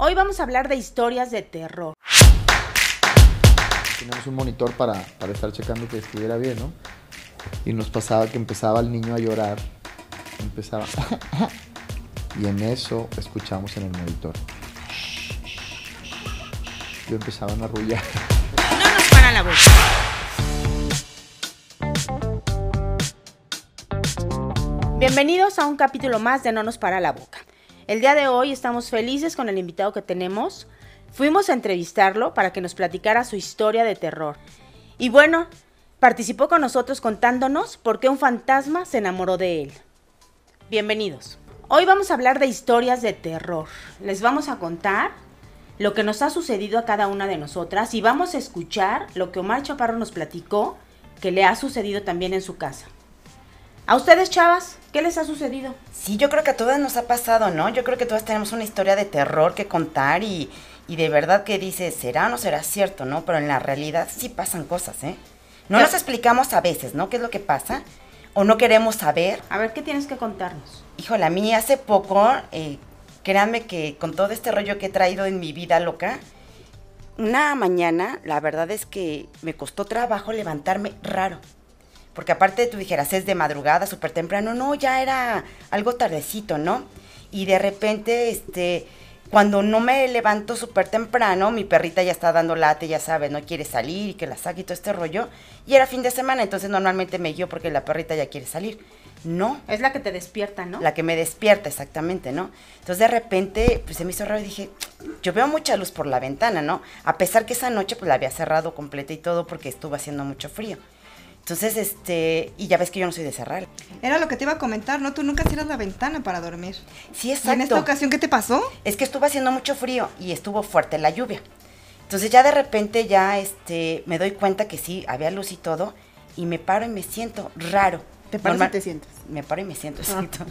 Hoy vamos a hablar de historias de terror. Teníamos un monitor para, para estar checando que estuviera bien, ¿no? Y nos pasaba que empezaba el niño a llorar. Empezaba. y en eso escuchamos en el monitor. Yo empezaban a arrullar. No nos para la boca. Bienvenidos a un capítulo más de No nos para la boca. El día de hoy estamos felices con el invitado que tenemos. Fuimos a entrevistarlo para que nos platicara su historia de terror. Y bueno, participó con nosotros contándonos por qué un fantasma se enamoró de él. Bienvenidos. Hoy vamos a hablar de historias de terror. Les vamos a contar lo que nos ha sucedido a cada una de nosotras y vamos a escuchar lo que Omar Chaparro nos platicó que le ha sucedido también en su casa. ¿A ustedes, chavas, qué les ha sucedido? Sí, yo creo que a todas nos ha pasado, ¿no? Yo creo que todas tenemos una historia de terror que contar y, y de verdad que dices, ¿será o no será cierto, no? Pero en la realidad sí pasan cosas, ¿eh? No nos explicamos a veces, ¿no? ¿Qué es lo que pasa? O no queremos saber. A ver, ¿qué tienes que contarnos? Híjole, a mí hace poco, eh, créanme que con todo este rollo que he traído en mi vida loca, una mañana, la verdad es que me costó trabajo levantarme raro. Porque aparte tú dijeras, es de madrugada, súper temprano, no, ya era algo tardecito, ¿no? Y de repente, este, cuando no me levanto súper temprano, mi perrita ya está dando late, ya sabes, no quiere salir y que la saque y todo este rollo. Y era fin de semana, entonces normalmente me guío porque la perrita ya quiere salir. No, Es la que te despierta, ¿no? la que me despierta exactamente, ¿no? Entonces de repente pues se me hizo raro y dije, yo veo mucha luz por la ventana, ¿no? A pesar que esa noche pues la había cerrado completa y todo porque estuvo haciendo mucho frío. Entonces, este, y ya ves que yo no soy de cerrar. Era lo que te iba a comentar, ¿no? Tú nunca cierras la ventana para dormir. Sí, ¿Y exacto. en esta ocasión qué te pasó? Es que estuvo haciendo mucho frío y estuvo fuerte la lluvia. Entonces ya de repente ya este me doy cuenta que sí, había luz y todo y me paro y me siento raro. ¿Te paras Normal- y te sientes? Me paro y me siento, exacto.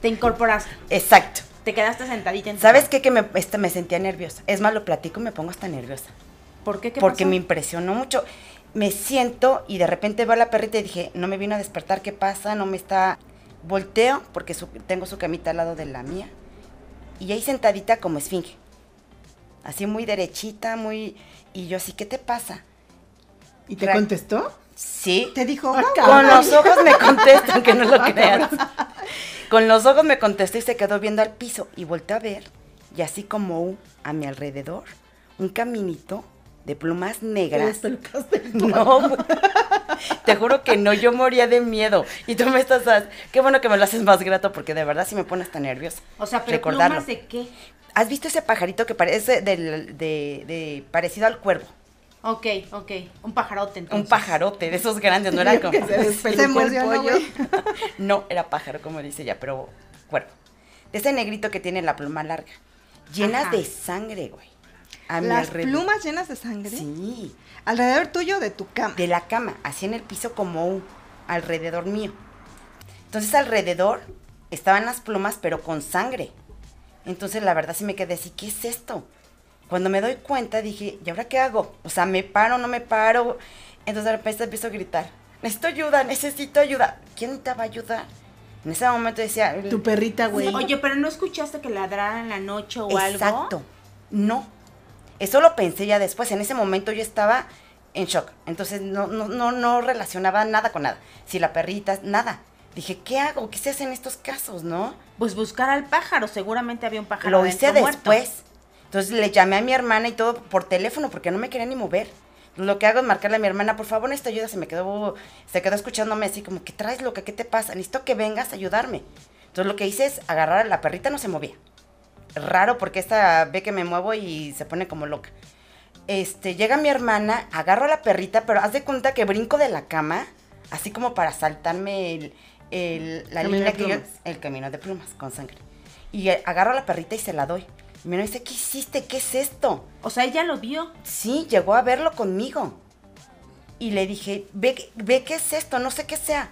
Te incorporaste, Exacto. te quedaste sentadita en ¿Sabes qué? Que me, este, me sentía nerviosa. Es más, lo platico y me pongo hasta nerviosa. ¿Por qué? ¿Qué porque pasó? me impresionó mucho. Me siento y de repente veo a la perrita y dije, no me vino a despertar, ¿qué pasa? No me está... Volteo porque su- tengo su camita al lado de la mía. Y ahí sentadita como esfinge. Así muy derechita, muy... Y yo así, ¿qué te pasa? ¿Y te Ra- contestó? Sí. Te dijo, Ah, "Guau". Con los ojos me contesta, aunque no lo creas. Con los ojos me contestó y se quedó viendo al piso. Y volteé a ver, y así como a mi alrededor, un caminito de plumas negras. No, te juro que no, yo moría de miedo. Y tú me estás, qué bueno que me lo haces más grato porque de verdad sí me pone hasta nerviosa. O sea, pero recordarlo. plumas de qué? ¿Has visto ese pajarito que parece del- de, de- parecido al cuervo? Ok, ok. Un pajarote entonces. Un pajarote de esos grandes, no era como... Se Se pollo. no, era pájaro, como dice ella, pero cuervo. De ese negrito que tiene la pluma larga. Llenas Ajá. de sangre, güey. A mi Las alrededor. plumas llenas de sangre. Sí. Alrededor tuyo de tu cama. de la cama, así en el piso como un alrededor mío. Entonces alrededor estaban las plumas, pero con sangre. Entonces la verdad sí me quedé así, ¿qué es esto? Cuando me doy cuenta dije, ¿y ahora qué hago? O sea, ¿me paro, no me paro? Entonces de repente empiezo a gritar, necesito ayuda, necesito ayuda. ¿Quién te va a ayudar? En ese momento decía, Tu perrita, güey. Oye, pero ¿no escuchaste que ladraran en la noche o algo? Exacto. No. Eso lo pensé ya después. En ese momento yo estaba en shock. Entonces no, no, no, no relacionaba nada con nada. Si la perrita, nada. Dije, ¿qué hago? ¿Qué se hace en estos casos, no? Pues buscar al pájaro, seguramente había un pájaro lo hice muerto. después. Entonces le llamé a mi hermana y todo por teléfono porque no me quería ni mover. Lo que hago es marcarle a mi hermana, por favor, necesito ayuda. Se me quedó, se quedó escuchándome así como, ¿qué traes, loca? ¿Qué te pasa? Necesito que vengas a ayudarme. Entonces lo que hice es agarrar a la perrita, no se movía. Raro porque esta ve que me muevo y se pone como loca. Este, llega mi hermana, agarro a la perrita, pero haz de cuenta que brinco de la cama, así como para saltarme el, el- la Camino línea de que yo, plumas. el camino de plumas con sangre. Y eh, agarro a la perrita y se la doy. Y me dice, ¿qué hiciste? ¿Qué es esto? O sea, ella lo vio. Sí, llegó a verlo conmigo. Y le dije, ve, ve qué es esto, no sé qué sea.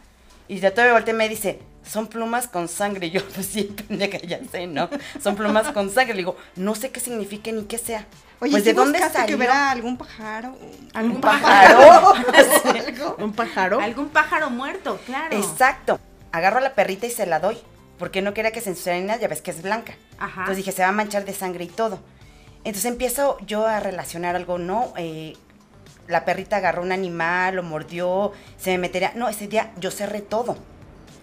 Y de todo me volteé y me dice, son plumas con sangre. Y yo, pues sí, pendeja, ya sé, ¿no? Son plumas con sangre. Le digo, no sé qué significa ni qué sea. Oye, pues ¿sí ¿de dónde salió? que hubiera algún pájaro? ¿Algún Un pájaro? pájaro. ¿Un pájaro? Algún pájaro muerto, claro. Exacto. Agarro a la perrita y se la doy. Porque no quería que se ensuciara nada, ya ves que es blanca. Ajá. Entonces dije, se va a manchar de sangre y todo. Entonces empiezo yo a relacionar algo, ¿no? Eh, la perrita agarró un animal, lo mordió, se me metería. No, ese día yo cerré todo.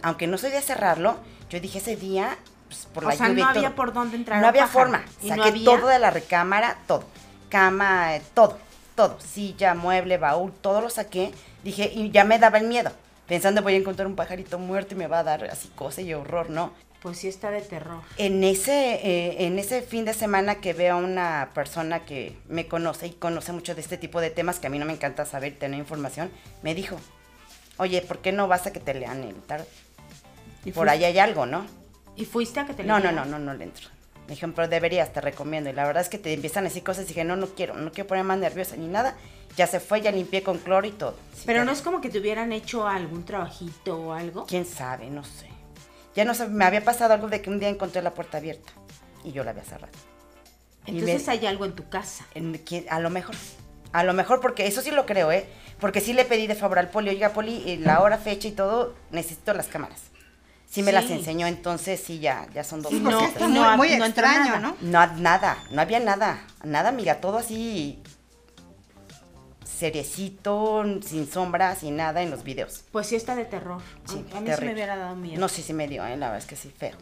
Aunque no soy de cerrarlo, yo dije ese día, pues, por O la sea, lluvia no todo. había por dónde entrar No había pájaro. forma. ¿Y no Saqué había? todo de la recámara, todo. Cama, eh, todo, todo. Silla, mueble, baúl, todo lo saqué. Dije, y ya me daba el miedo. Pensando voy a encontrar un pajarito muerto y me va a dar así cosa y horror, ¿no? Pues sí está de terror. En ese, eh, en ese fin de semana que veo a una persona que me conoce y conoce mucho de este tipo de temas, que a mí no me encanta saber y tener información, me dijo, oye, ¿por qué no vas a que te lean el tarot? ¿Y Por ahí hay algo, ¿no? ¿Y fuiste a que te No, no, no, no, no le entro. Me dijeron, pero deberías, te recomiendo. Y la verdad es que te empiezan a decir cosas y dije, no, no quiero, no quiero poner más nerviosa ni nada. Ya se fue, ya limpié con cloro y todo. Sí, Pero no es como que te hubieran hecho algún trabajito o algo. ¿Quién sabe? No sé. Ya no sé, me había pasado algo de que un día encontré la puerta abierta y yo la había cerrado. Entonces me- hay algo en tu casa. A lo mejor. A lo mejor, porque eso sí lo creo, ¿eh? Porque sí le pedí de favor al poli, oiga, poli, eh, la hora, fecha y todo, necesito las cámaras. Sí me Sí. las enseñó, entonces sí, ya, ya son dos Sí, No, cosas. no, muy, muy no extraño, nada. ¿no? No, nada, no había nada, nada, amiga, todo así seriecito, sin sombra, sin nada en los videos. Pues sí está de terror. Sí, a mí sí me hubiera dado miedo. No, sí, sí me dio, ¿eh? la verdad es que sí, feo.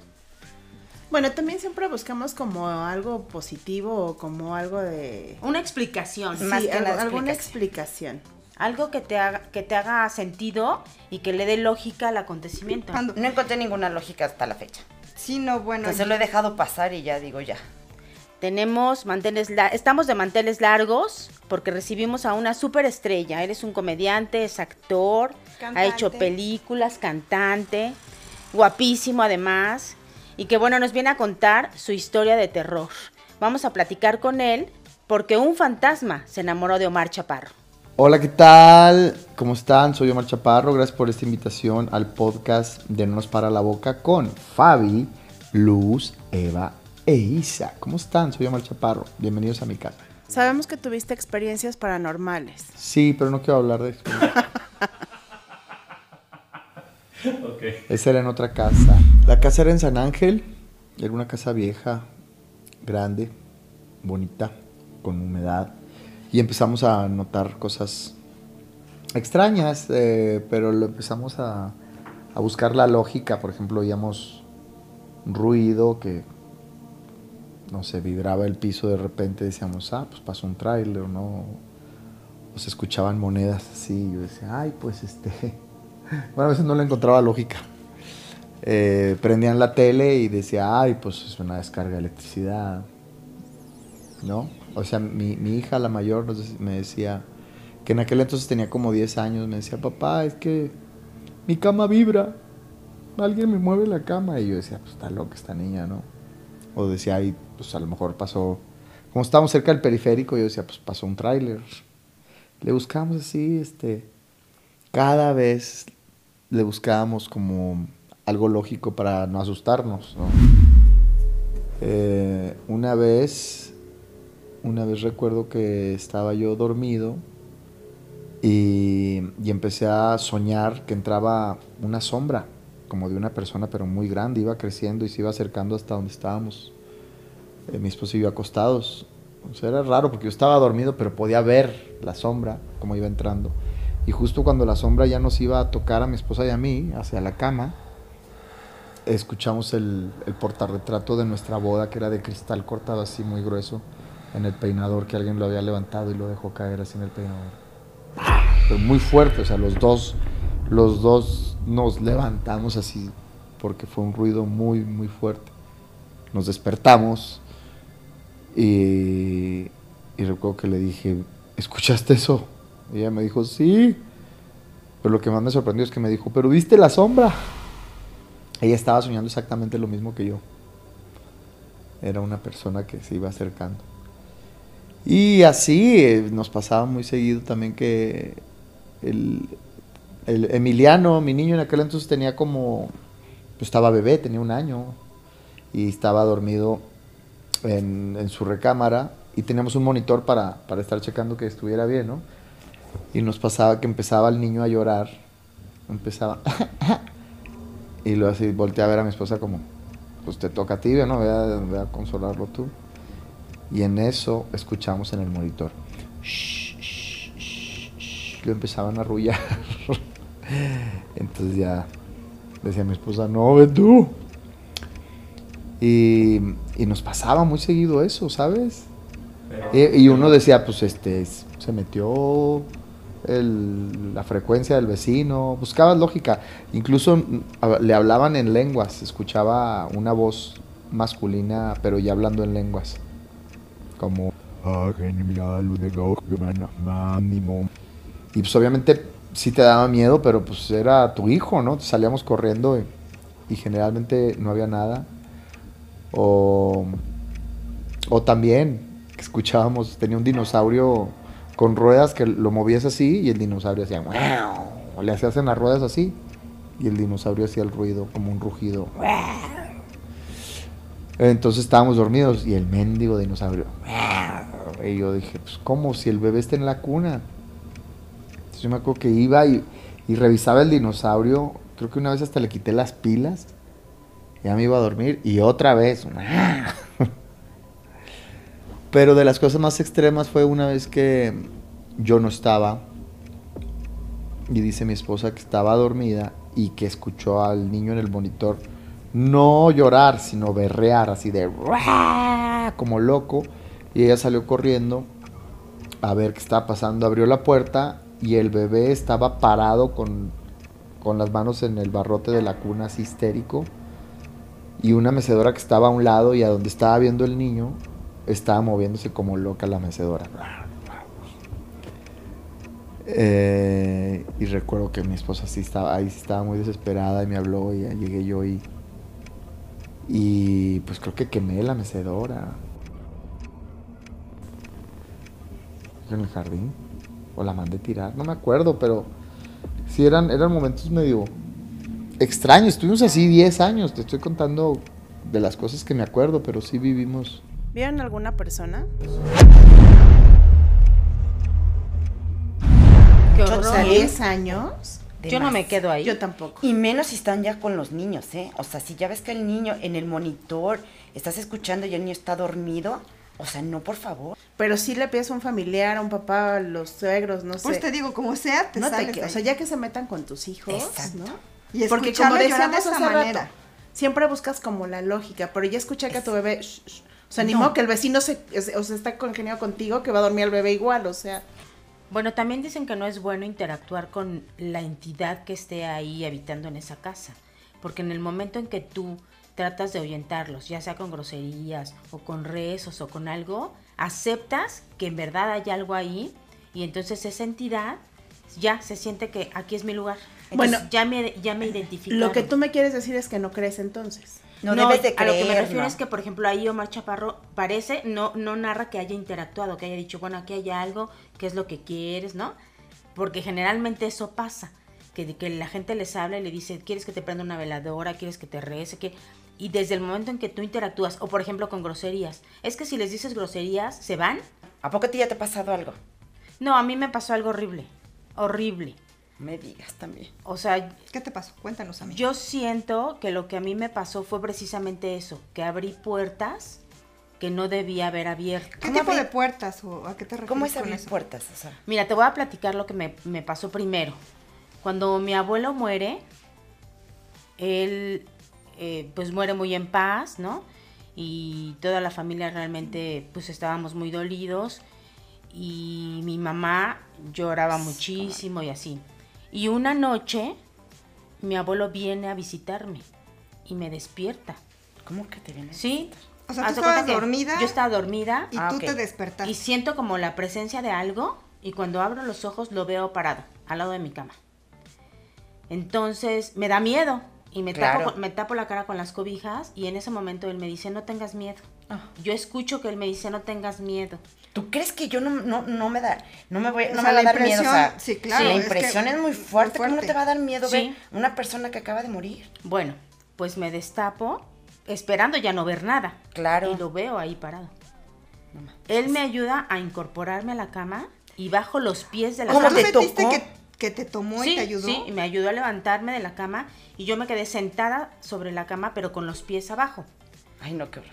Bueno, también siempre buscamos como algo positivo o como algo de... Una explicación. Más Sí, que algo- nada alguna explicación. Algo que te haga, que te haga sentido y que le dé lógica al acontecimiento. No encontré ninguna lógica hasta la fecha. sí, no, bueno. Entonces lo he dejado pasar y ya digo ya. Tenemos manteles la- estamos de manteles largos porque recibimos a una superestrella. Eres un comediante, es actor, ha hecho películas, cantante, guapísimo además, y que bueno, nos viene a contar su historia de terror. Vamos a platicar con él porque un fantasma se enamoró de Omar Chaparro. Hola, ¿qué tal? ¿Cómo están? Soy Omar Chaparro. Gracias por esta invitación al podcast de No nos para la boca con Fabi, Luz, Eva e Isa. ¿Cómo están? Soy Omar Chaparro. Bienvenidos a mi casa. Sabemos que tuviste experiencias paranormales. Sí, pero no quiero hablar de eso. Esa era en otra casa. La casa era en San Ángel. Era una casa vieja, grande, bonita, con humedad. Y empezamos a notar cosas extrañas, eh, pero lo empezamos a, buscar la lógica. Por ejemplo, oíamos ruido que, no sé, vibraba el piso de repente. Decíamos, ah, pues pasó un tráiler, ¿no? O se escuchaban monedas así. Yo decía, ay, pues este. Bueno, a veces no le encontraba lógica. Eh, prendían la tele y decía, ay, pues es una descarga de electricidad. ¿No? O sea, mi, mi hija, la mayor, me decía que en aquel entonces tenía como 10 años. Me decía, papá, es que mi cama vibra. Alguien me mueve la cama. Y yo decía, pues está loca esta niña, ¿no? O decía, ay, pues a lo mejor pasó. Como estábamos cerca del periférico, yo decía, pues pasó un tráiler. Le buscamos así, este. Cada vez le buscábamos como algo lógico para no asustarnos, ¿no? Eh, una vez, una vez recuerdo que estaba yo dormido y, empecé a soñar que entraba una sombra, como de una persona, pero muy grande, iba creciendo y se iba acercando hasta donde estábamos. Eh, mi esposo y yo acostados. Era raro porque yo estaba dormido, pero podía ver la sombra, como iba entrando. Y justo cuando la sombra ya nos iba a tocar a mi esposa y a mí, hacia la cama, escuchamos el, el portarretrato de nuestra boda, que era de cristal cortado así muy grueso, en el peinador, que alguien lo había levantado y lo dejó caer así en el peinador. Pero muy fuerte, o sea, los dos, los dos nos levantamos así, porque fue un ruido muy, muy fuerte. Nos despertamos y, y recuerdo que le dije, ¿escuchaste eso? Y ella me dijo, sí. Pero lo que más me sorprendió es que me dijo, ¿pero viste la sombra? Ella estaba soñando exactamente lo mismo que yo. Era una persona que se iba acercando. Y así eh, nos pasaba muy seguido también que el, el Emiliano, mi niño en aquel entonces tenía como, pues estaba bebé, tenía un año, y estaba dormido en, en su recámara y teníamos un monitor para, para estar checando que estuviera bien, ¿no? Y nos pasaba que empezaba el niño a llorar, empezaba, y luego así volteé a ver a mi esposa como, pues te toca a ti, ¿no? Ve a, ve a consolarlo tú. Y en eso escuchamos en el monitor. "Shh, shh, shh, shh", Lo empezaban a arrullar. Entonces ya decía mi esposa, no, ven tú. Y, y nos pasaba muy seguido eso, ¿sabes? Y, y uno decía, pues este, se metió el- la frecuencia del vecino, buscabas lógica. Incluso le hablaban en lenguas, escuchaba una voz masculina, pero ya hablando en lenguas. Como... Y pues obviamente sí te daba miedo, pero pues era tu hijo, ¿no? Salíamos corriendo y, generalmente no había nada. O, o también escuchábamos, tenía un dinosaurio con ruedas que lo movías así y el dinosaurio hacía o le hacías en las ruedas así y el dinosaurio hacía el ruido como un rugido. Entonces estábamos dormidos y el mendigo dinosaurio. Y yo dije, pues ¿cómo? Si el bebé está en la cuna. Entonces yo me acuerdo que iba y, y revisaba el dinosaurio. Creo que una vez hasta le quité las pilas. Ya me iba a dormir y otra vez. Pero de las cosas más extremas fue una vez que yo no estaba. Y dice mi esposa que estaba dormida y que escuchó al niño en el monitor no llorar, sino berrear así de como loco. Y ella salió corriendo a ver qué estaba pasando. Abrió la puerta y el bebé estaba parado con, con las manos en el barrote de la cuna, así histérico. Y una mecedora que estaba a un lado y a donde estaba viendo el niño, estaba moviéndose como loca la mecedora. Eh, y recuerdo que mi esposa sí estaba ahí, estaba muy desesperada y me habló y llegué yo y, y pues creo que quemé la mecedora. En el jardín. O la mandé tirar. No me acuerdo, pero sí eran, eran momentos medio extraños. Estuvimos así 10 años. Te estoy contando de las cosas que me acuerdo, pero sí vivimos. ¿Vieron alguna persona? Qué O sea, horror. 10 años. Yo no me quedo ahí. Yo tampoco. Y menos si están ya con los niños, ¿eh? O sea, si ya ves que el niño en el monitor estás escuchando y el niño está dormido, o sea, no, por favor. Pero sí le pides a un familiar, a un papá, a los suegros, no sé. Pues te digo, como sea, te no te sales de o sea, ya que se metan con tus hijos, Exacto. ¿no? Y Porque como llorar de decíamos esa hace manera. rato, siempre buscas como la lógica, pero ya escuché que a tu bebé, shh, shh. o sea, ni No. modo que el vecino se, o sea, está congeniado contigo que va a dormir el bebé igual, o sea, Bueno, también dicen que no es bueno interactuar con la entidad que esté ahí habitando en esa casa, porque en el momento en que tú tratas de ahuyentarlos, ya sea con groserías o con rezos o con algo, aceptas que en verdad hay algo ahí y entonces esa entidad ya se siente que aquí es mi lugar. Entonces, Bueno, ya me, ya me identificaron. lo que tú me quieres decir es que no crees entonces. No, debes de a lo que me refiero ¿no? es que, por ejemplo, ahí Omar Chaparro parece, no, no narra que haya interactuado, que haya dicho, bueno, aquí hay algo, qué es lo que quieres, ¿no? Porque generalmente eso pasa, que, que la gente les habla y le dice, ¿quieres que te prenda una veladora? ¿Quieres que te rece? que Y desde el momento en que tú interactúas, o por ejemplo con groserías, es que si les dices groserías, ¿se van? ¿A poco a ti ya te ha pasado algo? No, a mí me pasó algo horrible, horrible. Me digas también. O sea, ¿Qué te pasó? Cuéntanos a mí. Yo siento que lo que a mí me pasó fue precisamente eso, que abrí puertas que no debía haber abierto. ¿Qué ¿Cómo tipo de puertas o a qué te refieres ¿Cómo es con abrir eso? puertas? O sea, Mira, te voy a platicar lo que me, me pasó primero. Cuando mi abuelo muere, él eh, pues muere muy en paz, ¿no? Y toda la familia realmente pues estábamos muy dolidos y mi mamá lloraba muchísimo y así. Y una noche mi abuelo viene a visitarme y me despierta. ¿cómo que te vienes? Sí. O sea, tú estabas que dormida Yo estaba dormida. y Ah, tú te despertaste. Y siento como la presencia de algo y cuando abro los ojos lo veo parado al lado de mi cama. Entonces me da miedo y me, Claro. tapo, me tapo la cara con las cobijas y en ese momento él me dice no tengas miedo. Ah. Yo escucho que él me dice no tengas miedo. ¿Tú crees que yo no, no, no me da, no me voy, O no sea, me va a dar miedo? O sea, sí, claro, La es que impresión es, muy fuerte. muy ¿Cómo no te va a dar miedo Sí. ver una persona que acaba de morir? Bueno, pues me destapo esperando ya no ver nada. Claro. Y lo veo ahí parado. No Él me ayuda a incorporarme a la cama y bajo los pies de la ¿Cómo ¿Tú cama. te sentiste tocó? que, que te tomó y te ayudó? Sí, y me ayudó a levantarme de la cama y yo me quedé sentada sobre la cama pero con los pies abajo. Ay, no, qué horror.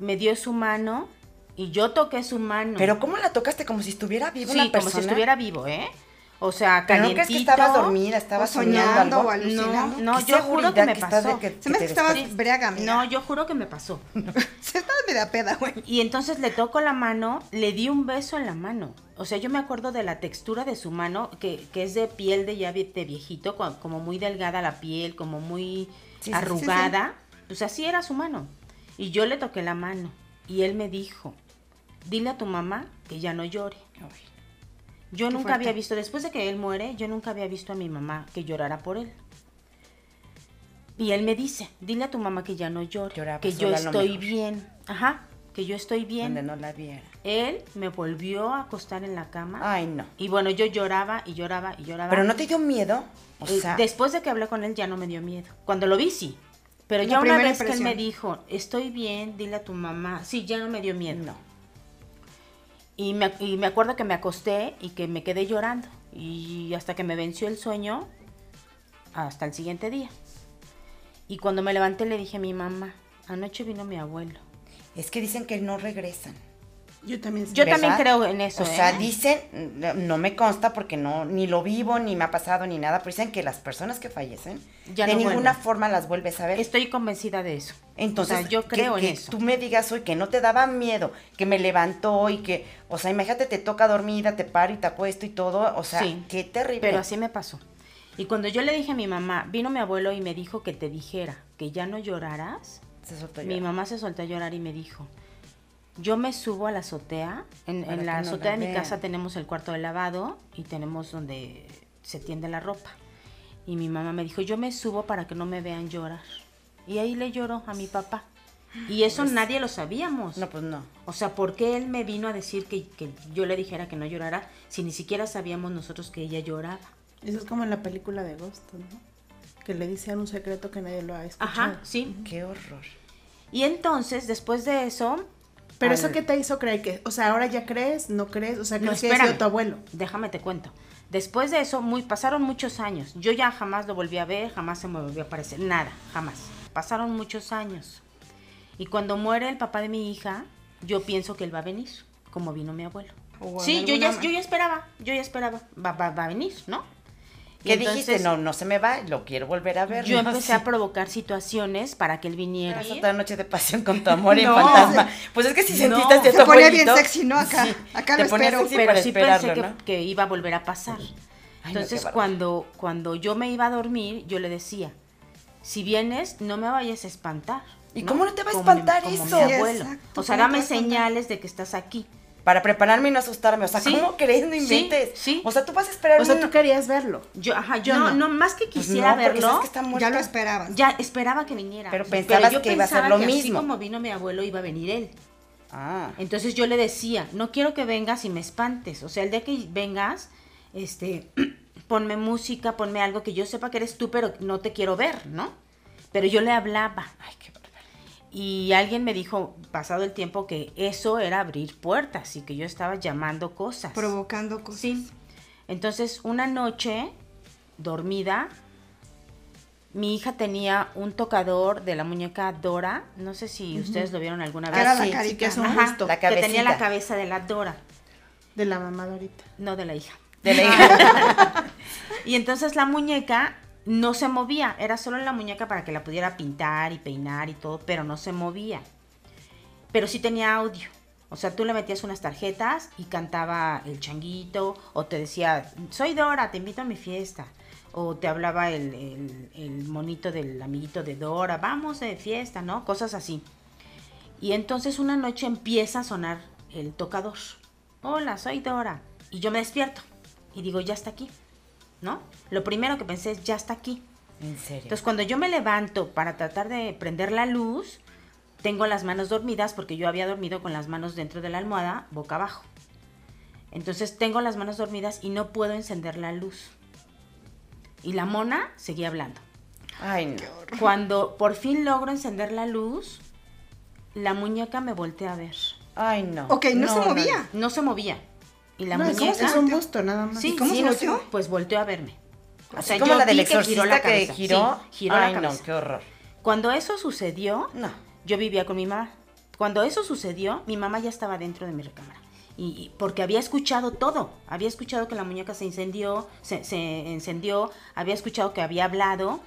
Me dio su mano Y yo toqué su mano. Pero ¿cómo la tocaste? Como si estuviera viva sí, una como si estuviera vivo, ¿eh? O sea, Pero no calientito. crees que estabas dormida, estabas soñando, soñando algo? o alucinando. No, ¿Qué yo juro que me pasó. que- Se me hace que estabas briaga, amiga. No, yo juro que me pasó. Se estaba media peda, güey. Y entonces le toco la mano, le di un beso en la mano. O sea, yo me acuerdo de la textura de su mano, que, que es de piel de ya de viejito, co- como muy delgada la piel, como muy Sí, sí, sí, arrugada. Pues así era su mano. Y yo le toqué la mano. Y él me dijo, dile a tu mamá que ya no llore. Yo nunca fuerte. había visto, después de que él muere, yo nunca había visto a mi mamá que llorara por él. Y él me dice, dile a tu mamá que ya no llore, Lloraba que yo estoy bien. Ajá, que yo estoy bien. Donde no la viera. Él me volvió a acostar en la cama. Ay, no. Y bueno, yo lloraba y lloraba y lloraba. ¿Pero no te dio miedo? O Eh, sea, Después de que hablé con él ya no me dio miedo. Cuando lo vi, sí. Pero ya una vez que él me dijo, estoy bien, dile a tu mamá. Sí, ya no me dio miedo. no. Y me, y me acuerdo que me acosté y que me quedé llorando. Y hasta que me venció el sueño, hasta el siguiente día. Y cuando me levanté le dije a mi mamá, anoche vino mi abuelo. Es que dicen que no regresan. Yo también. Yo ¿verdad? también creo en eso. O sea, ¿eh? dicen, no- me consta porque no ni lo vivo, ni me ha pasado, ni nada, pero dicen que las personas que fallecen, Ya de no ninguna vuelven. forma las vuelves a ver. Estoy convencida de eso. Entonces, O sea, yo que- creo que, en eso. tú me digas hoy que no te daba miedo, que me levantó y que, o sea, imagínate, te toca dormida, te paro y te acuesto y todo, o sea, Sí, qué terrible. Pero así me pasó. Y cuando yo le dije a mi mamá, vino mi abuelo y me dijo que te dijera que ya no lloraras, Se soltó mi llorar. mamá se soltó a llorar y me dijo, yo me subo a la azotea, en, la azotea de mi vean. casa tenemos el cuarto de lavado y tenemos donde se tiende la ropa. Y mi mamá me dijo, yo me subo para que no me vean llorar. Y ahí le lloró a mi papá. Y eso nadie lo sabíamos. No, pues no. O sea, ¿por qué él me vino a decir que, que yo le dijera que no llorara si ni siquiera sabíamos nosotros que ella lloraba? Eso es como en la película de Agosto, ¿no? Que le dicen un secreto que nadie lo ha escuchado. Ajá, sí. Qué horror. Y entonces, después de eso... Pero al- eso qué te hizo creer que, o sea, ahora ya crees, no crees, o sea, No, crees que ha sido tu abuelo. Déjame te cuento. Después de eso, muy, pasaron muchos años. Yo ya jamás lo volví a ver, jamás se me volvió a aparecer, nada, jamás. Pasaron muchos años. Y cuando muere el papá de mi hija, yo pienso que él va a venir, como vino mi abuelo. Sí, yo ya, yo ya esperaba, yo ya esperaba, va, va, va a venir, ¿no? ¿Qué dijiste? No, no se me va, lo quiero volver a ver. Yo ¿no? empecé Sí. a provocar situaciones para que él viniera. Eras otra noche de pasión con tu amor y No. fantasma. Pues es que si No. sentiste hacia Se ponía bien sexy, ¿no? Acá- acá te lo espero. sexy pero para sí pensé que, iba a volver a pasar. Ay, Entonces, cuando, cuando yo me iba a dormir, yo le decía, si vienes, no me vayas a espantar. ¿Y cómo no te va a espantar como eso? mi Sí, abuelo. exacto, o sea, ¿cómo te dame señales de que estás aquí. Para prepararme y no asustarme. O sea, Sí. ¿cómo crees? No inventes. sí. O sea, tú vas a esperar O sea, tú querías verlo. Yo, ajá, yo no, no. no, más que Pues quisiera no, verlo, sabes que está. Ya lo esperabas. ya esperaba que viniera. Pero pensabas yo que iba a ser pensaba lo que Así mismo. como vino mi abuelo, iba a venir él. Ah. Entonces yo le decía, no quiero que vengas y me espantes. O sea, el día que vengas, este, ponme música, ponme algo que yo sepa que eres tú, pero no te quiero ver, ¿no? Pero yo le hablaba. Ay, qué. Y alguien me dijo, pasado el tiempo, que eso era abrir puertas y que yo estaba llamando cosas. Provocando cosas. Sí. Entonces, una noche, dormida, mi hija tenía un tocador de la muñeca Dora. No sé si ustedes lo vieron alguna vez. Era la sí, carita. sí, que es un Ajá. La que tenía la cabeza de la Dora, De la mamá de ahorita. no de la hija. De la hija. Y entonces la muñeca no se movía, era solo la muñeca para que la pudiera pintar y peinar y todo, pero no se movía. Pero sí tenía audio. O sea, tú le metías unas tarjetas y cantaba el changuito, o te decía, soy Dora, te invito a mi fiesta. O te hablaba el monito del amiguito de Dora, vamos de fiesta, ¿no? Cosas así. Y entonces una noche empieza a sonar el tocador. Hola, soy Dora. Y yo me despierto y digo, ya está aquí, ¿no? Lo primero que pensé es, ya está aquí. En serio. Entonces cuando yo me levanto para tratar de prender la luz, tengo las manos dormidas porque yo había dormido con las manos dentro de la almohada, boca abajo. Entonces tengo las manos dormidas y no puedo encender la luz. Y la mona seguía hablando. Ay, no. Cuando por fin logro encender la luz, la muñeca me voltea a ver. Ay, no. Ok, no, se movía. No se movía. Y la no, muñeca... es un busto, nada más. Sí, ¿Y cómo sí, se no volteó? sé, Pues volteó a verme. O sea, como yo la del que giró la exorcista que cabeza. giró. Sí, giró Ay, la no, cabeza. qué horror. Cuando eso sucedió, No. yo vivía con mi mamá. Cuando eso sucedió, mi mamá ya estaba dentro de mi recámara. Y, y porque había escuchado todo. Había escuchado que la muñeca se incendió, se, se encendió, había escuchado que había hablado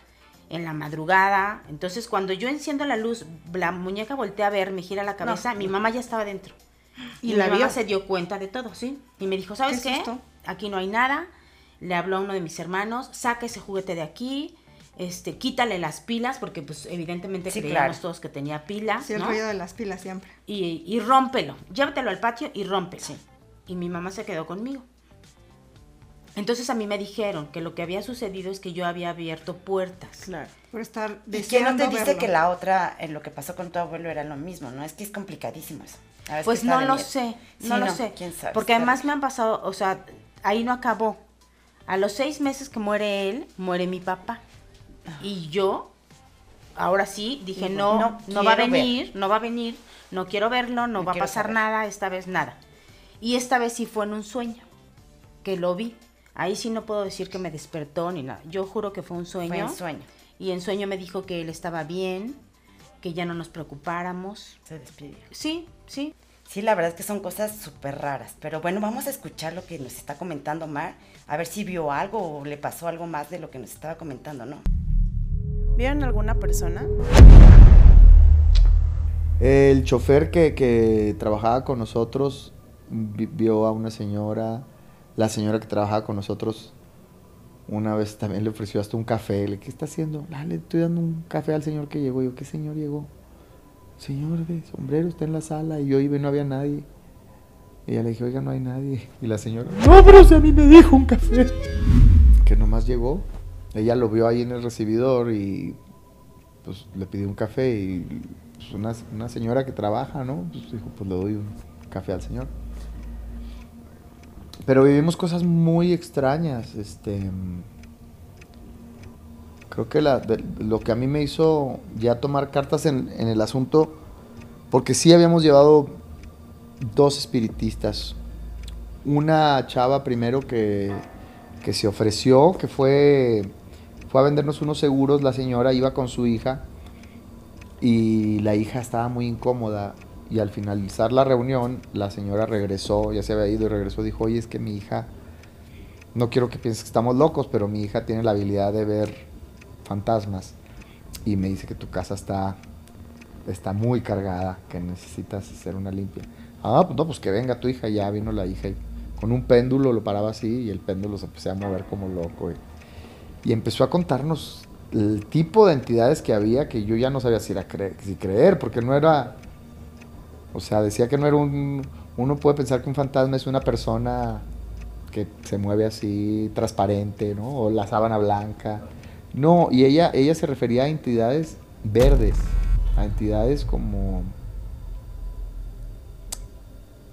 en la madrugada. Entonces, cuando yo enciendo la luz, la muñeca voltea a ver, me gira la cabeza, mi mamá ya estaba dentro. Y, ¿Y mi la mamá vio? se dio cuenta de todo, ¿sí? Y me dijo, ¿sabes Qué. Aquí no hay nada. Le habló a uno de mis hermanos, saca ese juguete de aquí, este, quítale las pilas, porque pues evidentemente Sí, creíamos claro. todos que tenía pilas, Sí, el ¿no? rollo de las pilas siempre. y, y rómpelo, llévatelo al patio y rómpelo. Y mi mamá se quedó conmigo. Entonces a mí me dijeron que lo que había sucedido es que yo había abierto puertas. Claro. Por estar ¿Y quién no te dice verlo. que la otra, en lo que pasó con tu abuelo, era lo mismo? ¿No? Es que es complicadísimo eso. Pues no lo miedo. sé, Sí, no lo sé. ¿Quién sabe? Porque además de- me han pasado, o sea, ahí no acabó. A los seis meses que muere él, muere mi papá. Y yo, ahora sí, dije, no, no no, va a ver. venir, no va a venir, no quiero verlo, no, No va a pasar saber. nada, esta vez nada. Y esta vez sí fue en un sueño, que lo vi. Ahí sí no puedo decir que me despertó ni nada. Yo juro que fue un sueño. Fue en sueño. Y en sueño me dijo que él estaba bien, que ya no nos preocupáramos. Se despidió. Sí, sí. Sí, la verdad es que son cosas súper raras. Pero bueno, vamos a escuchar lo que nos está comentando Mar. A ver si vio algo o le pasó algo más de lo que nos estaba comentando, ¿no? ¿Vieron alguna persona? El chofer que, que trabajaba con nosotros vi- vio a una señora, la señora que trabajaba con nosotros una vez también le ofreció hasta un café. Le, ¿qué está haciendo? "Ah, le estoy dando un café al señor que llegó. Yo, ¿qué señor llegó? Señor de sombrero, está en la sala. Y yo iba y no había nadie. Y ella le dije, oiga, no hay nadie. Y la señora, no, pero si a mí me dijo un café. Que nomás llegó. Ella lo vio ahí en el recibidor y pues le pidió un café y pues, una, una señora que trabaja, ¿no? Pues dijo, pues le doy un café al señor. Pero vivimos cosas muy extrañas, este... Creo que la- lo que a mí me hizo ya tomar cartas en, en el asunto, porque sí habíamos llevado dos espiritistas. Una chava primero que, que se ofreció, que fue, fue a vendernos unos seguros, la señora iba con su hija y la hija estaba muy incómoda y al finalizar la reunión la señora regresó, ya se había ido y regresó, dijo, oye, es que mi hija, no quiero que pienses que estamos locos, pero mi hija tiene la habilidad de ver fantasmas y me dice que tu casa está, está muy cargada, que necesitas hacer una limpia. Ah, pues no, pues que venga tu hija, ya vino la hija y con un péndulo lo paraba así y el péndulo se empezó a mover como loco. Y, y empezó a contarnos el tipo de entidades que había que yo ya no sabía si, era si creer, porque no era... O sea, decía que no era un... Uno puede pensar que un fantasma es una persona que se mueve así, transparente, ¿no? O la sábana blanca. No, y ella, ella se refería a entidades verdes, a entidades como...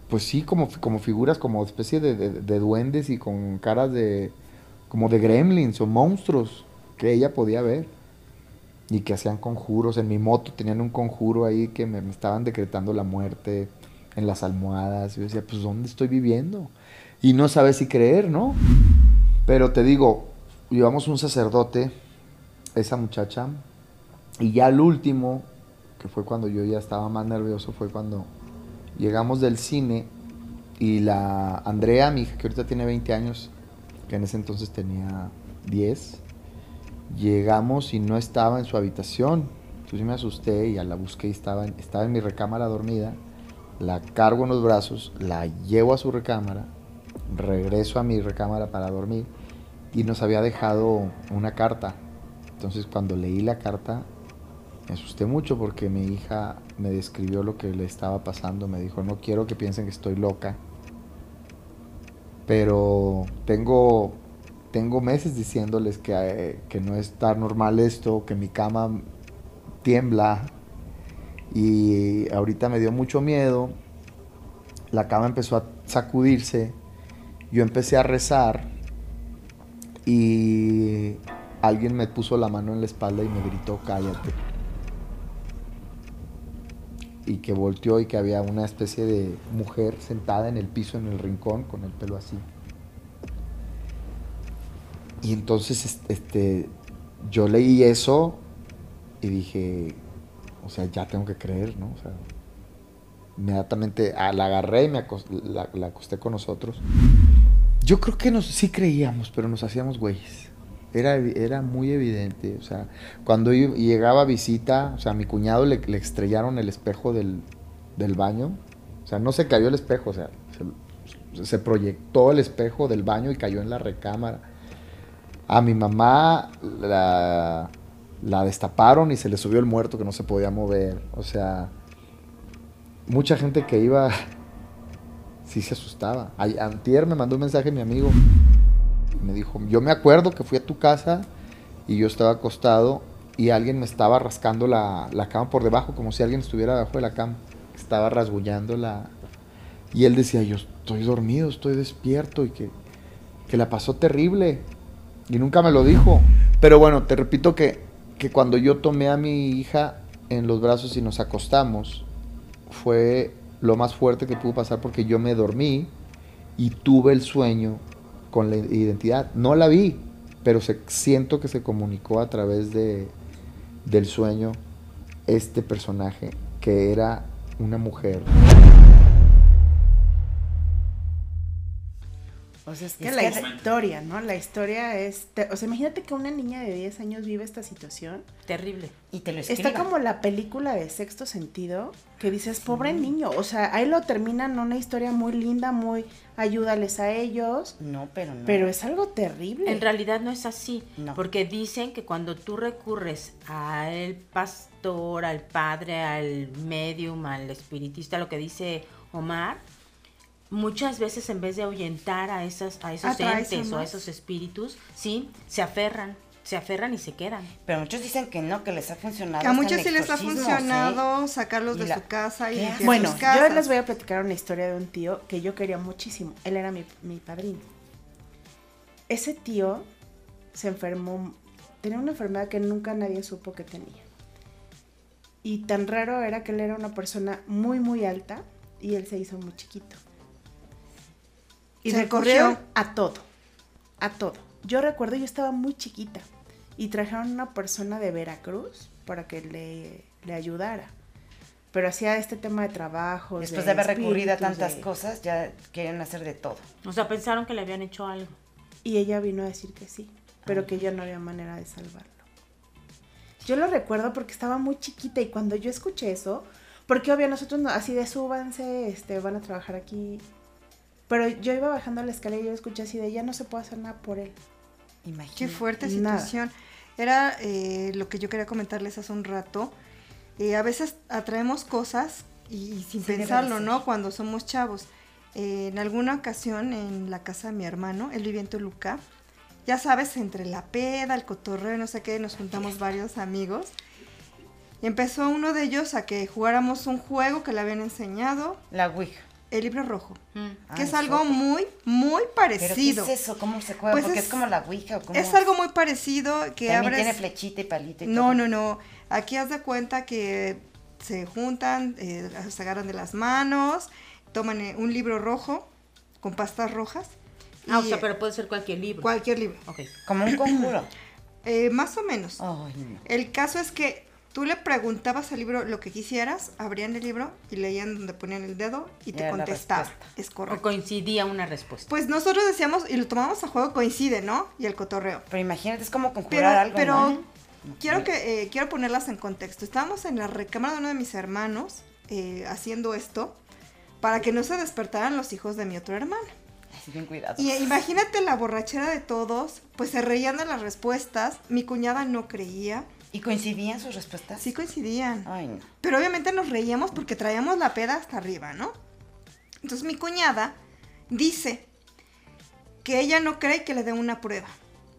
Pues sí, como, como figuras, como especie de, de- de duendes y con caras de... como de gremlins o monstruos que ella podía ver. Y que hacían conjuros. En mi moto tenían un conjuro ahí que me, me estaban decretando la muerte en las almohadas. Yo decía, pues ¿dónde estoy viviendo? Y no sabes si creer, ¿no? Pero te digo, llevamos un sacerdote, esa muchacha, y ya el último, que fue cuando yo ya estaba más nervioso, fue cuando llegamos del cine y la Andrea, mi hija, que ahorita tiene 20 años, que en ese entonces tenía 10, llegamos y no estaba en su habitación. Entonces me asusté y ya la busqué y estaba en, estaba en mi recámara dormida. La cargo en los brazos, la llevo a su recámara, regreso a mi recámara para dormir y nos había dejado una carta. Entonces cuando leí la carta me asusté mucho porque mi hija me describió lo que le estaba pasando. Me dijo, no quiero que piensen que estoy loca. Pero tengo, tengo meses diciéndoles que, eh, que no está normal esto, que mi cama tiembla. Y ahorita me dio mucho miedo. La cama empezó a sacudirse. Yo empecé a rezar. Y alguien me puso la mano en la espalda y me gritó, cállate y que volteó y que había una especie de mujer sentada en el piso, en el rincón, con el pelo así. Y entonces, es- este, yo leí eso y dije, o sea, ya tengo que creer, ¿no? O sea, inmediatamente ah, la agarré y me la, la acosté con nosotros. Yo creo que nos, sí creíamos, pero nos hacíamos güeyes. Era, era muy evidente. O sea, cuando llegaba visita, o sea, a mi cuñado le, estrellaron el espejo del, del baño. O sea, no se cayó el espejo, o sea, se, proyectó el espejo del baño y cayó en la recámara. A mi mamá la, la destaparon y se le subió el muerto que no se podía mover. O sea, mucha gente que iba sí se asustaba. Antier me mandó un mensaje mi amigo. Me dijo, yo me acuerdo que fui a tu casa y yo estaba acostado y alguien me estaba rascando la, la cama por debajo, como si alguien estuviera debajo de la cama. Estaba rasguñando la... Y él decía, yo estoy dormido, estoy despierto y que, que la pasó terrible. Y nunca me lo dijo. Pero bueno, te repito que, que cuando yo tomé a mi hija en los brazos y nos acostamos, fue lo más fuerte que pudo pasar porque yo me dormí y tuve el sueño con la identidad. No la vi, pero se, siento que se comunicó a través de, del sueño este personaje que era una mujer. O sea, es que Es la que- historia, ¿no? La historia es... te- o sea, imagínate que una niña de 10 años vive esta situación. Terrible. Y te lo escriba. Está como la película de sexto sentido, que dices, pobre niño. O sea, ahí lo terminan una historia muy linda, muy ayúdales a ellos. No, pero no. Pero es algo terrible. En realidad no es así, No. porque dicen que cuando tú recurres al pastor, al padre, al medium, al espiritista, lo que dice Omar, muchas veces en vez de ahuyentar a esas a esos entes o a esos espíritus, sí, se aferran, se aferran y se quedan. Pero muchos dicen que no, que les ha funcionado. Que a muchos sí les ha funcionado ¿eh? sacarlos de la- su casa y ¿Qué limpiar Bueno, sus yo les voy a platicar una historia de un tío que yo quería muchísimo. Él era mi, mi padrino. Ese tío se enfermó, tenía una enfermedad que nunca nadie supo que tenía. Y tan raro era que él era una persona muy, muy alta y él se hizo muy chiquito. Y Se encogió. a todo, a todo. Yo recuerdo, yo estaba muy chiquita y trajeron una persona de Veracruz para que le, le ayudara. Pero hacía este tema de trabajo. Después de haber recurrido a tantas de- cosas, ya quieren hacer de todo. O sea, pensaron que le habían hecho algo. Y ella vino a decir que sí, pero que ya no había manera de salvarlo. Yo lo recuerdo porque estaba muy chiquita y cuando yo escuché eso, porque obvio nosotros no- así de súbanse, este, van a trabajar aquí. Pero yo iba bajando la escalera y yo escuché así de ya no se puede hacer nada por él. Imagínate. Qué fuerte Nada. situación. Era eh, lo que yo quería comentarles hace un rato. Eh, a veces atraemos cosas y, y sin pensarlo. ¿no? Cuando somos chavos. Eh, en alguna ocasión en la casa de mi hermano, él vivía en Toluca. Ya sabes, entre la peda, el cotorreo, no sé qué, nos juntamos varios amigos. Y empezó uno de ellos a que jugáramos un juego que le habían enseñado, La Ouija. El libro rojo. Mm. Ah, que es es algo otro. muy, muy ¿Pero qué parecido. es eso? ¿Cómo se juega? Pues Porque es- es, como la Ouija o cómo Es algo muy parecido que También abres... tiene flechita y palito y No, todo. no, no. Aquí haz de cuenta que se juntan, eh, se agarran de las manos, toman eh, un libro rojo con pastas rojas. Ah, o sea, eh, pero puede ser cualquier libro. Cualquier libro. Ok. Como un conjuro. Eh, más o menos. No. El caso es que tú le preguntabas al libro lo que quisieras, abrían el libro y leían donde ponían el dedo y te contestaba. Es O correcto. coincidía una respuesta. Pues nosotros decíamos, y lo tomamos a juego, coincide, ¿no? Y el cotorreo. Pero imagínate, es como conjurar Pero, algo, pero ¿no? quiero que eh, quiero ponerlas en contexto. Estábamos en la recámara de uno de mis hermanos eh, haciendo esto para que no se despertaran los hijos de mi otro hermano. Bien cuidado. Y imagínate la borrachera de todos, pues se reían de las respuestas. Mi cuñada no creía. ¿Y coincidían sus respuestas? Sí coincidían. Ay, no. Pero obviamente nos reíamos porque traíamos la peda hasta arriba, ¿no? Entonces mi cuñada dice que ella no cree que le dé una prueba.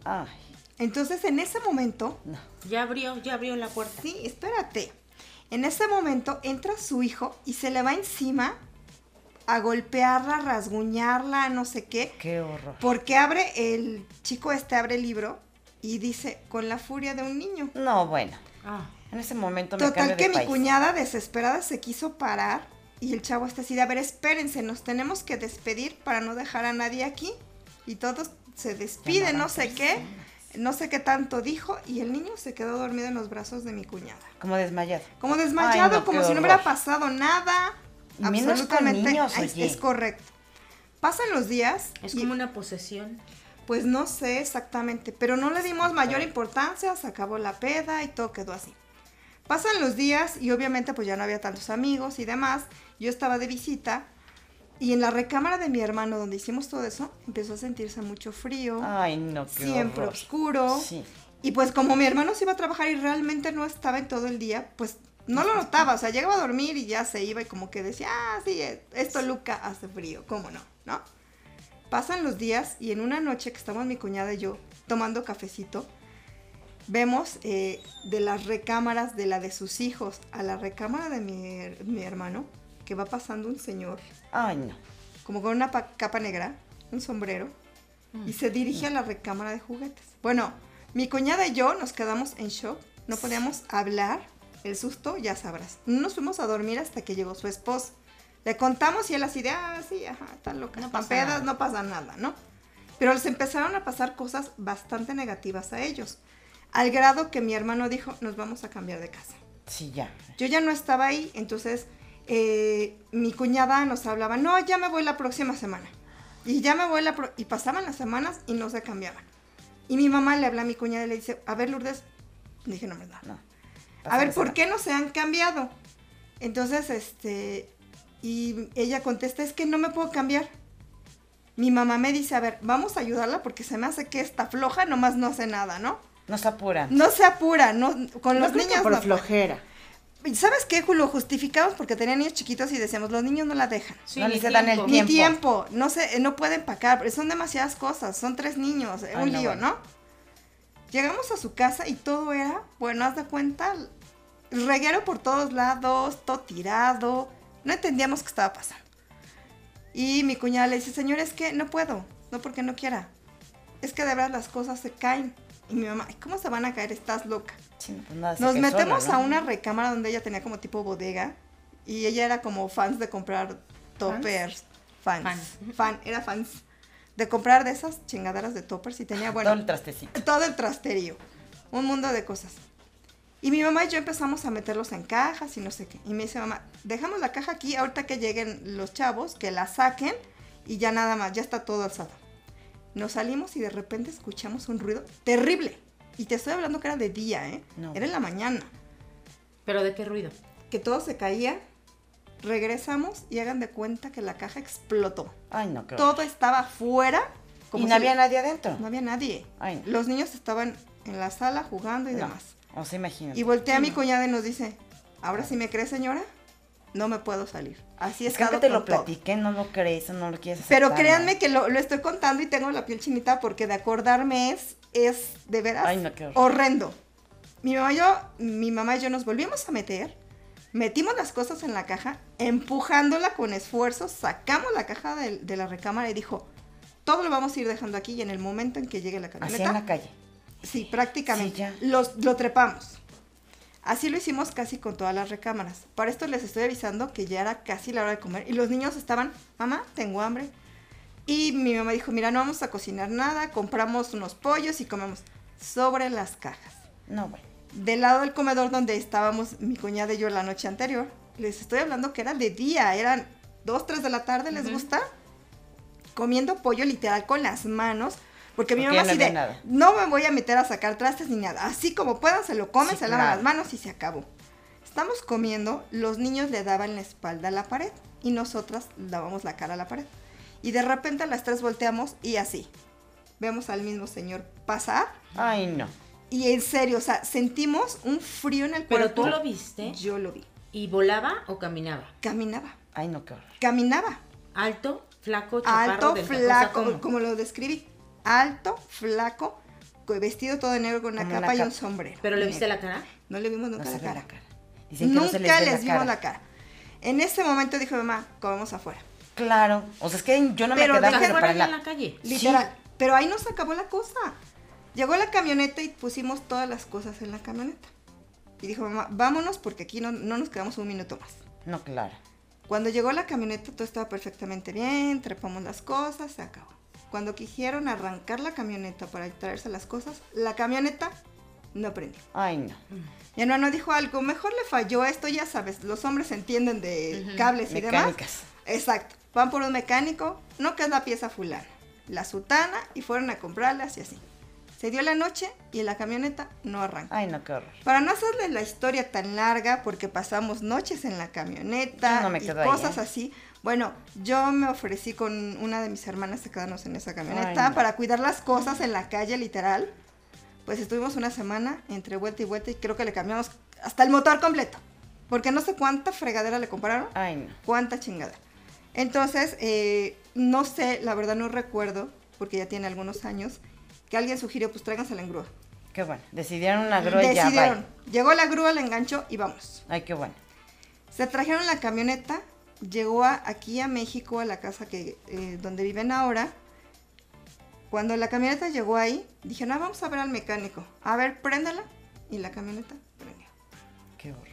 Ay, Entonces en ese momento no. Ya abrió, ya abrió la puerta. Sí, espérate. En ese momento entra su hijo y se le va encima a golpearla, rasguñarla, no sé qué. Qué horror. Porque abre, el chico este abre el libro y dice, con la furia de un niño. No, bueno. Ah, En ese momento me Total que de mi país. cuñada desesperada se quiso parar y el chavo está así de, a ver, espérense, nos tenemos que despedir para no dejar a nadie aquí. Y todos se despiden, no sé qué, no sé qué tanto dijo y el niño se quedó dormido en los brazos de mi cuñada. Como desmayado. Como desmayado, Ay, no, como si no hubiera pasado nada. Menos con niños, es, correcto. Pasan los días. Es y- como una posesión. Pues no sé exactamente, pero no le dimos mayor importancia, se acabó la peda y todo quedó así. Pasan los días y obviamente pues ya no había tantos amigos y demás. Yo estaba de visita y en la recámara de mi hermano donde hicimos todo eso empezó a sentirse mucho frío, Ay, no, qué siempre horror. oscuro. Sí. Y pues como mi hermano se iba a trabajar y realmente no estaba en todo el día, pues no lo notaba, o sea, llegaba a dormir y ya se iba y como que decía, ah, sí, esto Luca hace frío, ¿cómo no? ¿No? Pasan los días y en una noche que estamos mi cuñada y yo tomando cafecito, vemos eh, de las recámaras de la de sus hijos a la recámara de mi, mi hermano que va pasando un señor Ay, no. como con una pa- capa negra, un sombrero, y se dirige a la recámara de juguetes. Bueno, mi cuñada y yo nos quedamos en shock, no podíamos hablar, el susto, ya sabrás. No nos fuimos a dormir hasta que llegó su esposo. Le contamos y él así de, ah, sí, ajá, están locas, No están pasa pedas, nada. no pasa nada, ¿no? Pero les empezaron a pasar cosas bastante negativas a ellos, al grado que mi hermano dijo, nos vamos a cambiar de casa. Sí, ya. Yo ya no estaba ahí, entonces eh, mi cuñada nos hablaba, no, ya me voy la próxima semana. Y ya me voy la pro-". Y pasaban las semanas y no se cambiaban. Y mi mamá le habla a mi cuñada y le dice, a ver Lourdes, dije no, verdad. No. A ver, ¿por qué no se han cambiado? Entonces, este, y ella contesta, es que no me puedo cambiar. Mi mamá me dice, a ver, vamos a ayudarla porque se me hace que está floja, nomás no hace nada, ¿no? No se apuran. No se apura, no, con los niños por no. flojera. ¿Y ¿Sabes qué? Lo justificamos porque tenían niños chiquitos y decíamos, los niños no la dejan. Sí, No ni les dan el tiempo. Ni Tiempo. tiempo, no sé, no pueden empacar, pero son demasiadas cosas, son tres niños, Ay, un no, lío, bueno. ¿no? Llegamos a su casa y todo era, bueno, haz de cuenta, reguero por todos lados, todo tirado, no entendíamos qué estaba pasando. Y mi cuñada le dice, señor, es que no puedo, no porque no quiera, es que de verdad las cosas se caen. Y mi mamá, "Ay, ¿cómo se van a caer? Estás loca. Sí, pues nada, Nos metemos a una recámara donde ella tenía como tipo bodega y ella era como fans de comprar toppers. Fans. Fan. Fan, era fans. De comprar de esas chingaderas de toppers y tenía, bueno, Todo el trastecito. todo el trasterío. Un mundo de cosas. Y mi mamá y yo empezamos a meterlos en cajas y no sé qué. Y me dice mamá, dejamos la caja aquí, ahorita que lleguen los chavos, que la saquen y ya nada más, ya está todo alzado. Nos salimos y de repente escuchamos un ruido terrible. Y te estoy hablando que era de día, ¿eh? No. Era en la mañana. ¿Pero de qué ruido? Que todo se caía. Regresamos y hagan de cuenta que la caja explotó. Ay, no, qué. Todo estaba fuera. Y como no si- había nadie adentro. no había nadie. Ay, no. Los niños estaban en la sala jugando y No. demás. O sea, imagínate. Y voltea a mi cuñada y nos dice, ¿ahora sí me cree señora? No me puedo salir. Así es es que aunque te lo platiquen, no lo crees no lo quieres Pero aceptar, créanme ¿no? que lo, lo estoy contando y tengo la piel chinita porque de acordarme es, es de veras Ay, no, horrendo. Mi mamá, y yo, mi mamá y yo nos volvimos a meter, metimos las cosas en la caja, empujándola con esfuerzo, sacamos la caja de, de la recámara y dijo, todo lo vamos a ir dejando aquí y en el momento en que llegue la Así camioneta, en la calle. Sí, prácticamente. Sí, ya. Los, lo trepamos. Así lo hicimos casi con todas las recámaras. Para esto les estoy avisando que ya era casi la hora de comer y los niños estaban, mamá, tengo hambre. Y mi mamá dijo, mira, no vamos a cocinar nada, compramos unos pollos y comemos sobre las cajas. No, bueno. Del lado del comedor donde estábamos mi cuñada y yo la noche anterior, les estoy hablando que era de día, eran 2, 3 de la tarde, ¿les gusta? Comiendo pollo literal con las manos, porque mi Porque mamá no así de, nada. no me voy a meter a sacar trastes ni nada, así como puedan se lo comen, Sí, se lavan claro. las manos y se acabó. Estamos comiendo, los niños le daban la espalda a la pared y nosotras dábamos la cara a la pared. Y de repente las tres volteamos y así, vemos al mismo señor pasar Ay, no. y en serio, o sea, sentimos un frío en el ¿Pero cuerpo. tú lo viste? Yo lo vi. ¿Y volaba o caminaba? Caminaba, Ay, no, qué horror. caminaba. ¿Alto, flaco, chaparro? Alto, flaco, O sea, ¿cómo? como lo describí. Alto, flaco, co- vestido todo de negro con una Como una capa y un sombrero. ¿Pero le negro. viste la cara? No le vimos No nunca la cara. la cara. Dicen que no nunca se les, ve les la vimos cara. la cara. En ese momento dijo mamá, comemos afuera. Claro. O sea, es que yo no Pero me quedaba pero ¿Afuera para en la... la calle? Literal. Pero ahí nos acabó la cosa. Llegó la camioneta y pusimos todas las cosas en la camioneta. Y dijo mamá, vámonos porque aquí no, no nos quedamos un minuto más. No, claro. Cuando llegó la camioneta todo estaba perfectamente bien, trepamos las cosas, se acabó. Cuando quisieron arrancar la camioneta para traerse las cosas, la camioneta no prendió. Ay, no. Mi hermano dijo algo, mejor le falló esto, ya sabes, los hombres entienden de cables y demás. Mecánicas. Exacto. Van por un mecánico, no queda pieza fulana. La sutana y fueron a comprarlas y así. Se dio la noche y la camioneta no arrancó. Ay, no, qué horror. Para no hacerle la historia tan larga, porque pasamos noches en la camioneta no me y quedo ahí, cosas ¿eh? así. Bueno, yo me ofrecí con una de mis hermanas a quedarnos en esa camioneta Ay, no. para cuidar las cosas en la calle, literal. Pues estuvimos una semana entre vuelta y vuelta y creo que le cambiamos hasta el motor completo. Porque no sé cuánta fregadera le compraron Ay, no. cuánta chingada. Entonces, eh, no sé, la verdad no recuerdo, porque ya tiene algunos años, que alguien sugirió, pues tráiganse la grúa. Qué bueno. Decidieron una grúa y ya, Decidieron. bye. Llegó la grúa, la enganchó y vamos. Ay, qué bueno. Se trajeron la camioneta, llegó a- aquí a México, a la casa que eh, donde viven ahora. Cuando la camioneta llegó ahí, dije, no, vamos a ver al mecánico. A ver, préndala. Y la camioneta prendió. Qué horror.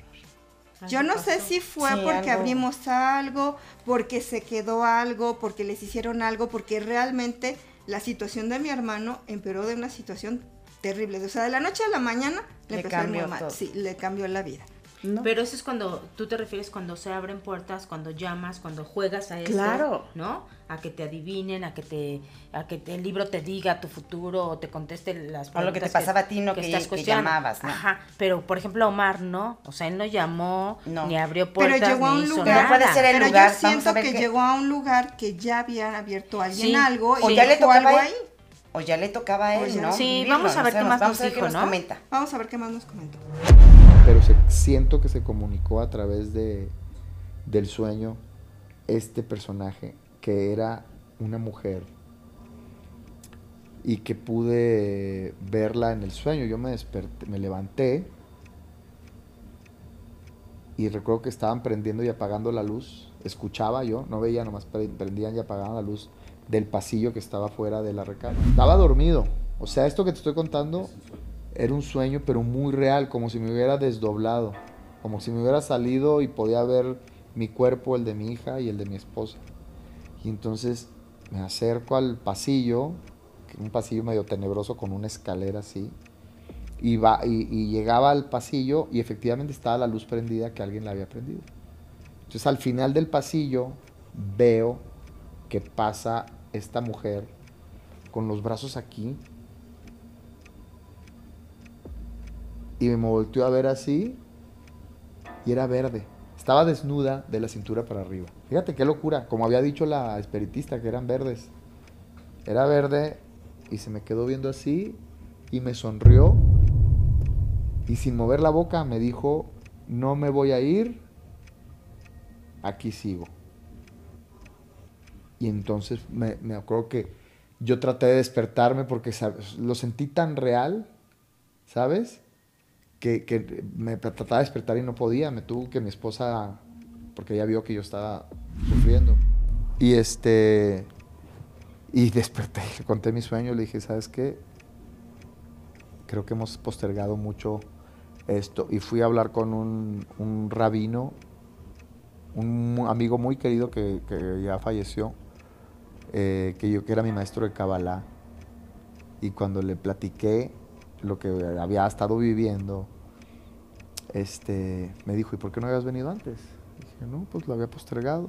Yo no sé si fue Sí, porque algo. abrimos algo, porque se quedó algo, porque les hicieron algo, porque realmente la situación de mi hermano empeoró de una situación terrible. O sea, de la noche a la mañana le, Le empezó a ir muy mal. todo. Sí, le cambió la vida. ¿No? Pero eso es cuando tú te refieres cuando se abren puertas, cuando llamas, cuando juegas a eso, Claro. ¿no? A que te adivinen, a que te a que te- el libro te diga tu futuro o te conteste las O lo que te preguntas pasaba a ti, no que- estás que llamabas, ¿no? Ajá, pero por ejemplo Omar no, o sea, él no llamó, No. ni abrió Pero puertas, llegó a ni un hizo lugar. nada. Pero puede ser el Pero lugar, yo siento que llegó a un lugar que ya habían abierto a alguien Sí. algo O y ya le tocaba algo a él. ahí. O ya le tocaba a O él, ¿no? Sí, Vivirlo, vamos a no ver qué más Vamos nos a ver qué dijo, nos ¿no? comenta. Vamos a ver qué más nos comentó. Pero se- siento que se comunicó a través de, del sueño este personaje que era una mujer y que pude verla en el sueño. Yo me desperté, me levanté y recuerdo que estaban prendiendo y apagando la luz. Escuchaba yo, no veía, nomás pre- prendían y apagaban la luz del pasillo que estaba fuera de la recámara. Estaba dormido. O sea, esto que te estoy contando era un sueño, pero muy real, como si me hubiera desdoblado, como si me hubiera salido y podía ver mi cuerpo, el de mi hija y el de mi esposa. Y entonces me acerco al pasillo, un pasillo medio tenebroso con una escalera así, y, va, y llegaba al pasillo y efectivamente estaba la luz prendida que alguien la había prendido. Entonces al final del pasillo veo que pasa esta mujer con los brazos aquí y me volteó a ver así y era verde. Estaba desnuda de la cintura para arriba. Fíjate qué locura, como había dicho la espiritista, que eran verdes. Era verde y se me quedó viendo así y me sonrió y sin mover la boca me dijo, no me voy a ir, aquí sigo. Y entonces me, me acuerdo que yo traté de despertarme porque lo sentí tan real, ¿sabes? Que, que me trataba de despertar y no podía. Me tuvo que mi esposa, porque ella vio que yo estaba sufriendo. Y este, y desperté, le conté mi sueño, le dije, ¿sabes qué? Creo que hemos postergado mucho esto. Y fui a hablar con un, un rabino, un amigo muy querido que, que ya falleció, eh, que yo que era mi maestro de Kabbalah. Y cuando le platiqué lo que había estado viviendo, este, me dijo, ¿y por qué no habías venido antes? Dije, no, pues lo había postergado.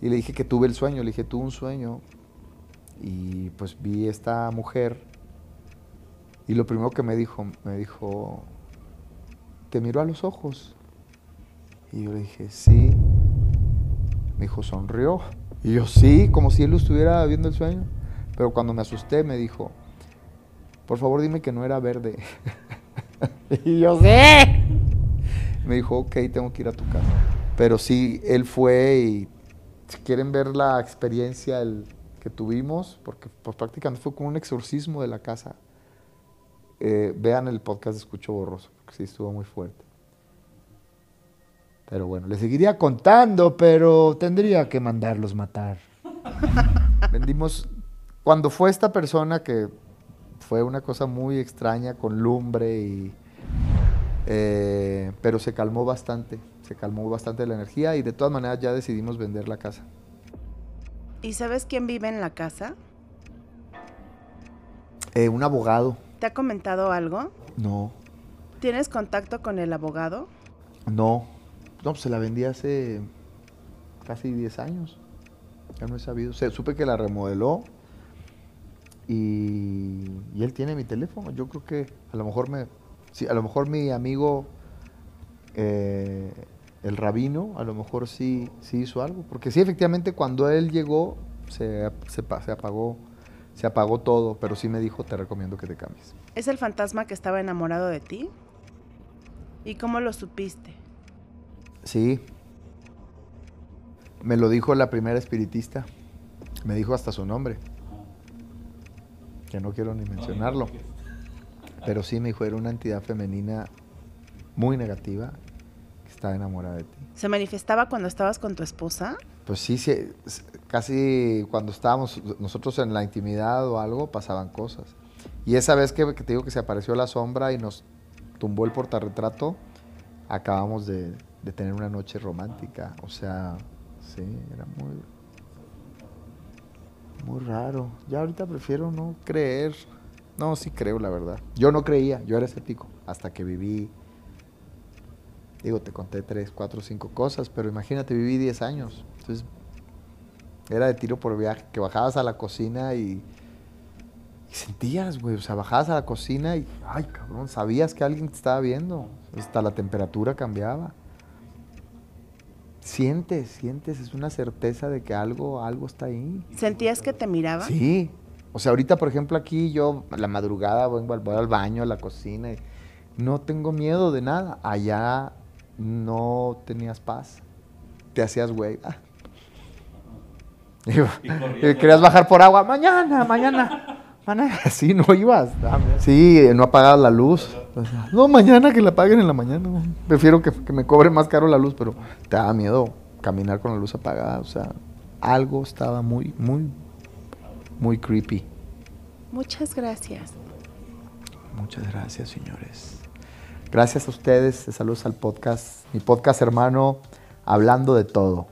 Y le dije que tuve el sueño, le dije, tuve un sueño. Y pues vi esta mujer. Y lo primero que me dijo, me dijo, te miró a los ojos. Y yo le dije, sí. Me dijo, sonrió. Y yo, sí, como si él lo estuviera viendo el sueño. Pero cuando me asusté, me dijo, por favor dime que no era verde. y yo, sí. Me dijo, ok, tengo que ir a tu casa. Pero sí, él fue y si quieren ver la experiencia el, que tuvimos, porque pues, prácticamente fue como un exorcismo de la casa, eh, vean el podcast de Escucho Borroso, porque sí estuvo muy fuerte. Pero bueno, les seguiría contando, pero tendría que mandarlos matar. Vendimos, cuando fue esta persona que fue una cosa muy extraña con lumbre y... eh, pero se calmó bastante, se calmó bastante la energía y de todas maneras ya decidimos vender la casa. ¿Y sabes quién vive en la casa? Eh, un abogado, ¿Te ha comentado algo? no, ¿Tienes contacto con el abogado? No, no, pues se la vendí hace casi 10 años. Ya no he sabido. O sea, supe que la remodeló y, y él tiene mi teléfono. Yo creo que a lo mejor me, sí, a lo mejor mi amigo eh, el rabino, a lo mejor sí, sí hizo algo. Porque sí, efectivamente, cuando él llegó, se, se, se apagó, se apagó todo, pero sí me dijo, te recomiendo que te cambies. ¿Es el fantasma que estaba enamorado de ti? ¿Y cómo lo supiste? Sí. Me lo dijo la primera espiritista. Me dijo hasta su nombre. Que no quiero ni mencionarlo. Pero sí me dijo, era una entidad femenina muy negativa que estaba enamorada de ti. ¿Se manifestaba cuando estabas con tu esposa? Pues sí, sí, casi cuando estábamos nosotros en la intimidad o algo, pasaban cosas. Y esa vez que, que te digo que se apareció la sombra y nos tumbó el portarretrato, acabamos de, de tener una noche romántica. O sea, sí, era muy, muy raro. Ya ahorita prefiero no creer. No, sí creo, la verdad. Yo no creía, yo era escéptico, hasta que viví Digo, te conté tres, cuatro, cinco cosas, pero imagínate, viví 10 años. Entonces, era de tiro por viaje, que bajabas a la cocina y, y sentías, güey, o sea, bajabas a la cocina y, ay, cabrón, sabías que alguien te estaba viendo. Hasta la temperatura cambiaba. Sientes, sientes, es una certeza de que algo, algo está ahí. ¿Sentías que te miraba? Sí. O sea, ahorita, por ejemplo, aquí yo a la madrugada voy al baño, a la cocina y no tengo miedo de nada. Allá no tenías paz. Te hacías güey. Ah. Y querías bajar por agua. Mañana, mañana. Mañana. Sí, no ibas. Sí, no apagabas la luz. No, mañana que la apaguen en la mañana. Prefiero que, que me cobre más caro la luz, pero te daba miedo caminar con la luz apagada. O sea, algo estaba muy, muy, muy creepy. Muchas gracias. Muchas gracias, señores. Gracias a ustedes. Saludos al podcast, mi podcast hermano, hablando de todo,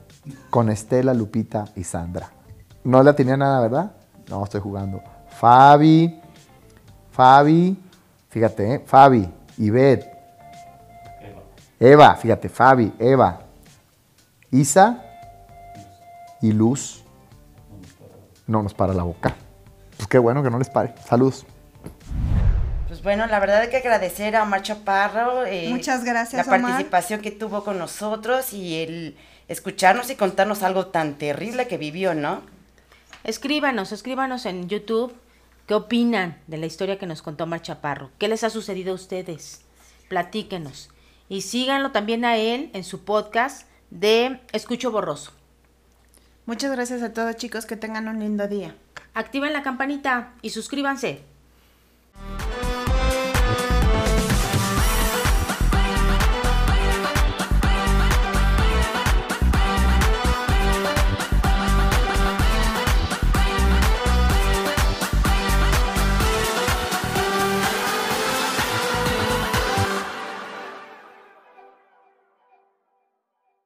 con Estela, Lupita y Sandra. No la tenía nada, ¿verdad? No, estoy jugando. Fabi, Fabi, fíjate, ¿eh? Fabi, Ivette, Eva, fíjate, Fabi, Eva, Isa y Luz. No nos para la boca. Pues qué bueno que no les pare. Saludos. Pues bueno, la verdad hay que agradecer a Omar Chaparro. eh, Muchas gracias, La Omar. participación que tuvo con nosotros y el escucharnos y contarnos algo tan terrible que vivió, ¿no? Escríbanos, escríbanos en YouTube qué opinan de la historia que nos contó Mar Chaparro. ¿Qué les ha sucedido a ustedes? Platíquenos. Y síganlo también a él en su podcast de Escucho Borroso. Muchas gracias a todos chicos, que tengan un lindo día. Activen la campanita y suscríbanse.